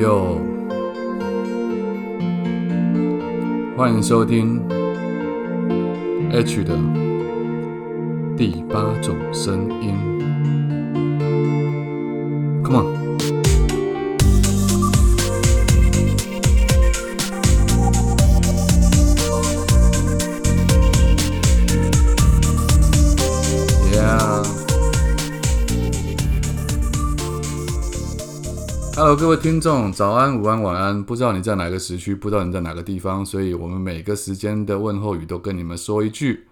哟，欢迎收听 H 的第八种声音。Come on。各位听众，早安、午安、晚安。不知道你在哪个时区，不知道你在哪个地方，所以我们每个时间的问候语都跟你们说一句。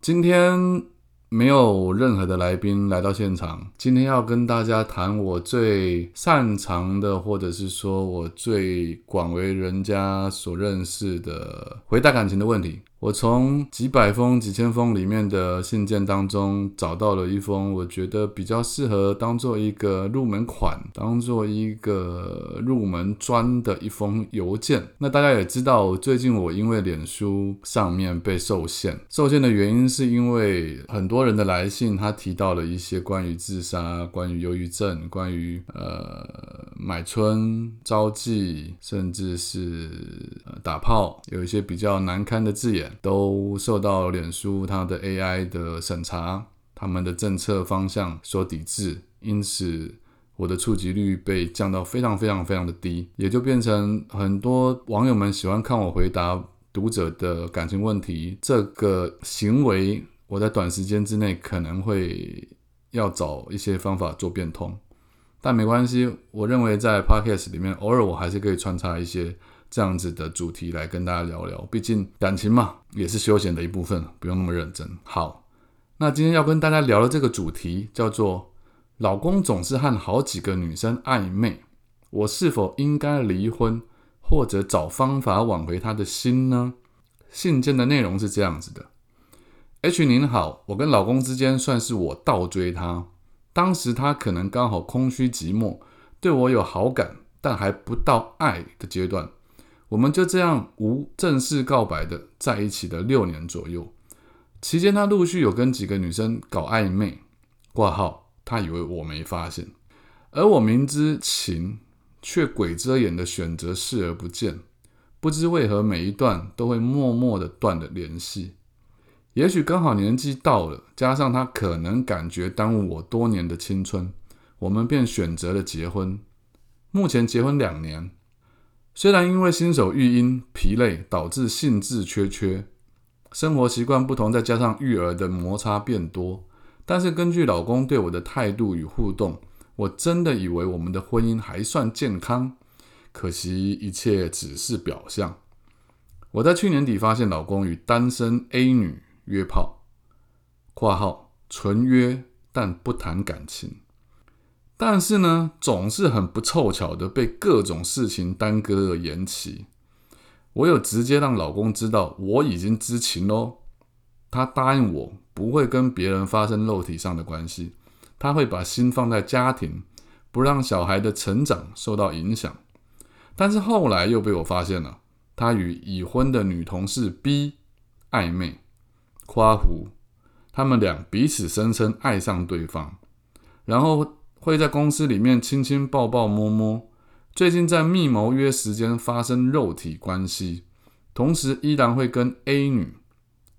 今天没有任何的来宾来到现场，今天要跟大家谈我最擅长的，或者是说我最广为人家所认识的回答感情的问题。我从几百封、几千封里面的信件当中找到了一封，我觉得比较适合当做一个入门款、当做一个入门砖的一封邮件。那大家也知道，最近我因为脸书上面被受限，受限的原因是因为很多人的来信，他提到了一些关于自杀、关于忧郁症、关于呃买春、招妓，甚至是呃打炮，有一些比较难堪的字眼。都受到脸书它的 AI 的审查，他们的政策方向所抵制，因此我的触及率被降到非常非常非常的低，也就变成很多网友们喜欢看我回答读者的感情问题这个行为，我在短时间之内可能会要找一些方法做变通，但没关系，我认为在 Podcast 里面偶尔我还是可以穿插一些。这样子的主题来跟大家聊聊，毕竟感情嘛，也是休闲的一部分，不用那么认真。好，那今天要跟大家聊的这个主题叫做“老公总是和好几个女生暧昧，我是否应该离婚，或者找方法挽回他的心呢？”信件的内容是这样子的：H 您好，我跟老公之间算是我倒追他，当时他可能刚好空虚寂寞，对我有好感，但还不到爱的阶段。我们就这样无正式告白的在一起的六年左右，期间他陆续有跟几个女生搞暧昧，挂号，他以为我没发现，而我明知情，却鬼遮眼的选择视而不见，不知为何每一段都会默默的断了联系。也许刚好年纪到了，加上他可能感觉耽误我多年的青春，我们便选择了结婚。目前结婚两年。虽然因为新手育婴疲累导致兴致缺缺，生活习惯不同，再加上育儿的摩擦变多，但是根据老公对我的态度与互动，我真的以为我们的婚姻还算健康。可惜一切只是表象。我在去年底发现老公与单身 A 女约炮（括号纯约但不谈感情）。但是呢，总是很不凑巧的被各种事情耽搁而延期。我有直接让老公知道我已经知情喽。他答应我不会跟别人发生肉体上的关系，他会把心放在家庭，不让小孩的成长受到影响。但是后来又被我发现了，他与已婚的女同事 B 暧昧、夸胡，他们俩彼此声称爱上对方，然后。会在公司里面亲亲抱抱摸摸，最近在密谋约时间发生肉体关系，同时依然会跟 A 女，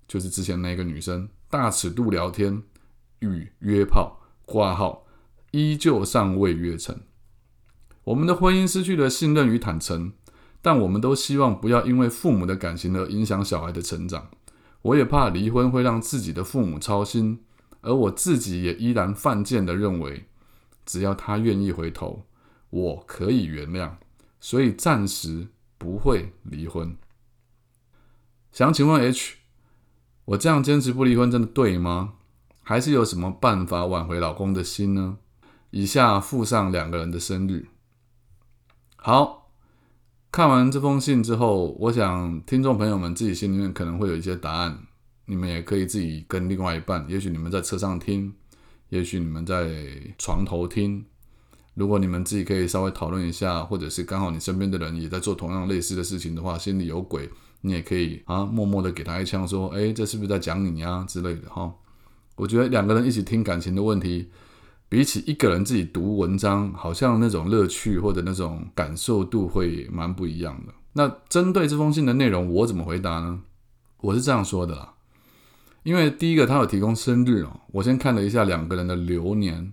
就是之前那个女生大尺度聊天与约炮挂号，依旧尚未约成。我们的婚姻失去了信任与坦诚，但我们都希望不要因为父母的感情而影响小孩的成长。我也怕离婚会让自己的父母操心，而我自己也依然犯贱的认为。只要他愿意回头，我可以原谅，所以暂时不会离婚。想请问 H，我这样坚持不离婚真的对吗？还是有什么办法挽回老公的心呢？以下附上两个人的生日。好，看完这封信之后，我想听众朋友们自己心里面可能会有一些答案，你们也可以自己跟另外一半，也许你们在车上听。也许你们在床头听，如果你们自己可以稍微讨论一下，或者是刚好你身边的人也在做同样类似的事情的话，心里有鬼，你也可以啊，默默的给他一枪，说：“哎，这是不是在讲你呀？”之类的哈。我觉得两个人一起听感情的问题，比起一个人自己读文章，好像那种乐趣或者那种感受度会蛮不一样的。那针对这封信的内容，我怎么回答呢？我是这样说的啦，因为第一个他有提供生日哦，我先看了一下两个人的流年。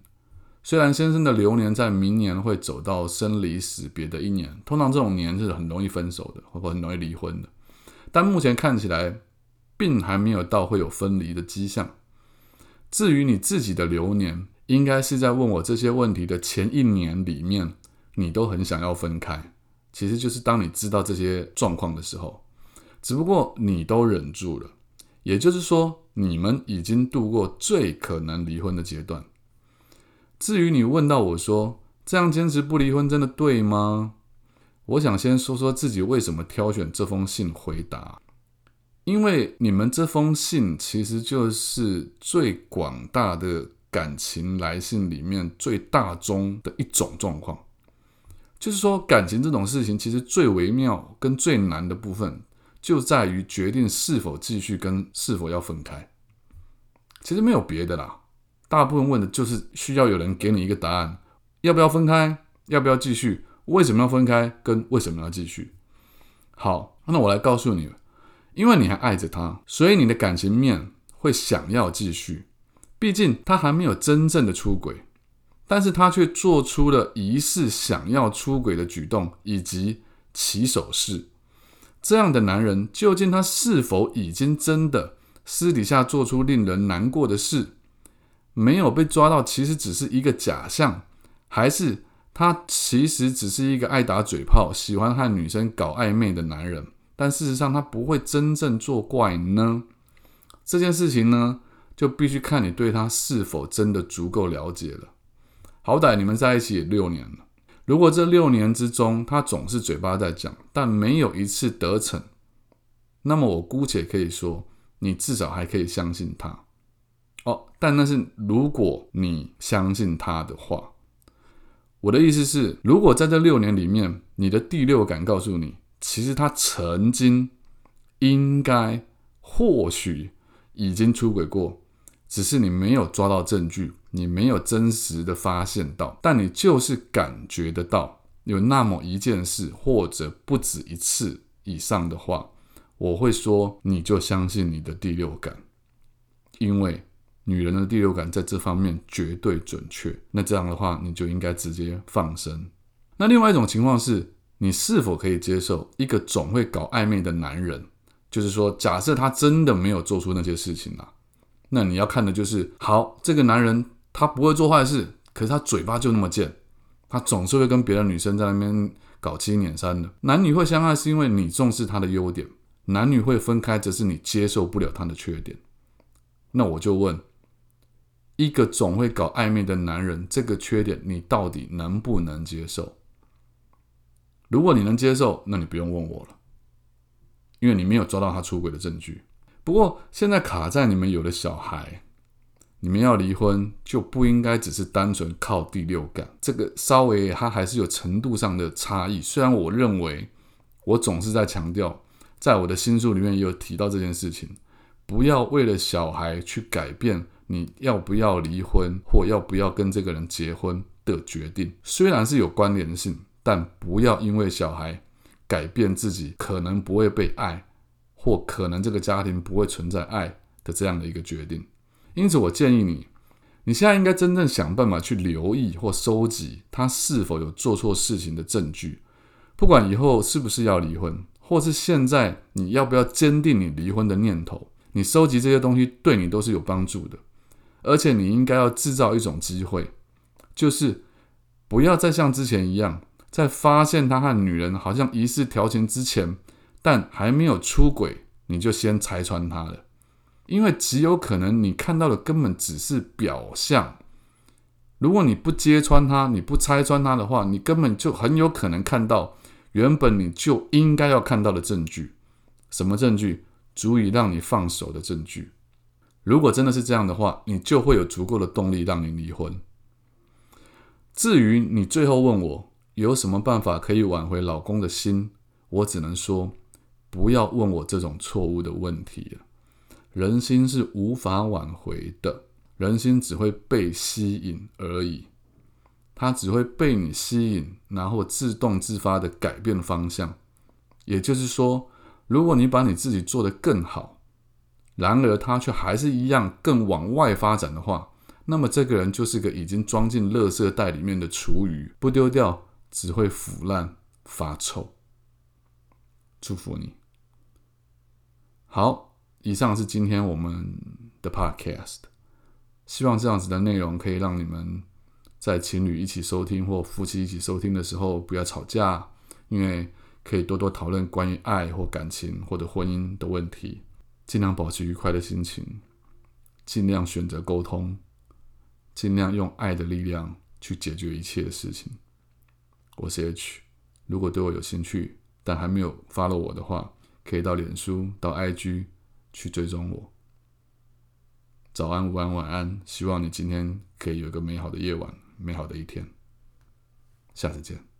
虽然先生的流年在明年会走到生离死别的一年，通常这种年是很容易分手的，或者很容易离婚的。但目前看起来，并还没有到会有分离的迹象。至于你自己的流年，应该是在问我这些问题的前一年里面，你都很想要分开。其实就是当你知道这些状况的时候，只不过你都忍住了。也就是说，你们已经度过最可能离婚的阶段。至于你问到我说这样坚持不离婚真的对吗？我想先说说自己为什么挑选这封信回答，因为你们这封信其实就是最广大的感情来信里面最大宗的一种状况。就是说，感情这种事情其实最微妙跟最难的部分，就在于决定是否继续跟是否要分开。其实没有别的啦。大部分问的就是需要有人给你一个答案：要不要分开？要不要继续？为什么要分开？跟为什么要继续？好，那我来告诉你，因为你还爱着他，所以你的感情面会想要继续。毕竟他还没有真正的出轨，但是他却做出了疑似想要出轨的举动以及起手式。这样的男人，究竟他是否已经真的私底下做出令人难过的事？没有被抓到，其实只是一个假象，还是他其实只是一个爱打嘴炮、喜欢和女生搞暧昧的男人？但事实上，他不会真正作怪呢？这件事情呢，就必须看你对他是否真的足够了解了。好歹你们在一起也六年了，如果这六年之中他总是嘴巴在讲，但没有一次得逞，那么我姑且可以说，你至少还可以相信他。哦，但那是如果你相信他的话，我的意思是，如果在这六年里面，你的第六感告诉你，其实他曾经应该或许已经出轨过，只是你没有抓到证据，你没有真实的发现到，但你就是感觉得到有那么一件事，或者不止一次以上的话，我会说，你就相信你的第六感，因为。女人的第六感在这方面绝对准确，那这样的话，你就应该直接放生。那另外一种情况是，你是否可以接受一个总会搞暧昧的男人？就是说，假设他真的没有做出那些事情啊，那你要看的就是，好，这个男人他不会做坏事，可是他嘴巴就那么贱，他总是会跟别的女生在那边搞七捻三的。男女会相爱是因为你重视他的优点，男女会分开则是你接受不了他的缺点。那我就问。一个总会搞暧昧的男人，这个缺点你到底能不能接受？如果你能接受，那你不用问我了，因为你没有抓到他出轨的证据。不过现在卡在你们有了小孩，你们要离婚就不应该只是单纯靠第六感，这个稍微它还是有程度上的差异。虽然我认为我总是在强调，在我的新书里面也有提到这件事情，不要为了小孩去改变。你要不要离婚，或要不要跟这个人结婚的决定，虽然是有关联性，但不要因为小孩改变自己可能不会被爱，或可能这个家庭不会存在爱的这样的一个决定。因此，我建议你，你现在应该真正想办法去留意或收集他是否有做错事情的证据，不管以后是不是要离婚，或是现在你要不要坚定你离婚的念头，你收集这些东西对你都是有帮助的。而且你应该要制造一种机会，就是不要再像之前一样，在发现他和女人好像疑似调情之前，但还没有出轨，你就先拆穿他了。因为极有可能你看到的根本只是表象。如果你不揭穿他，你不拆穿他的话，你根本就很有可能看到原本你就应该要看到的证据。什么证据？足以让你放手的证据。如果真的是这样的话，你就会有足够的动力让你离婚。至于你最后问我有什么办法可以挽回老公的心，我只能说，不要问我这种错误的问题了。人心是无法挽回的，人心只会被吸引而已，它只会被你吸引，然后自动自发的改变方向。也就是说，如果你把你自己做得更好，然而他却还是一样更往外发展的话，那么这个人就是个已经装进垃圾袋里面的厨余，不丢掉只会腐烂发臭。祝福你。好，以上是今天我们的 podcast。希望这样子的内容可以让你们在情侣一起收听或夫妻一起收听的时候不要吵架，因为可以多多讨论关于爱或感情或者婚姻的问题，尽量保持愉快的心情，尽量选择沟通，尽量用爱的力量去解决一切的事情。我是 H，如果对我有兴趣但还没有 follow 我的话，可以到脸书到 IG 去追踪我。早安，午安，晚安。希望你今天可以有一个美好的夜晚，美好的一天。下次见。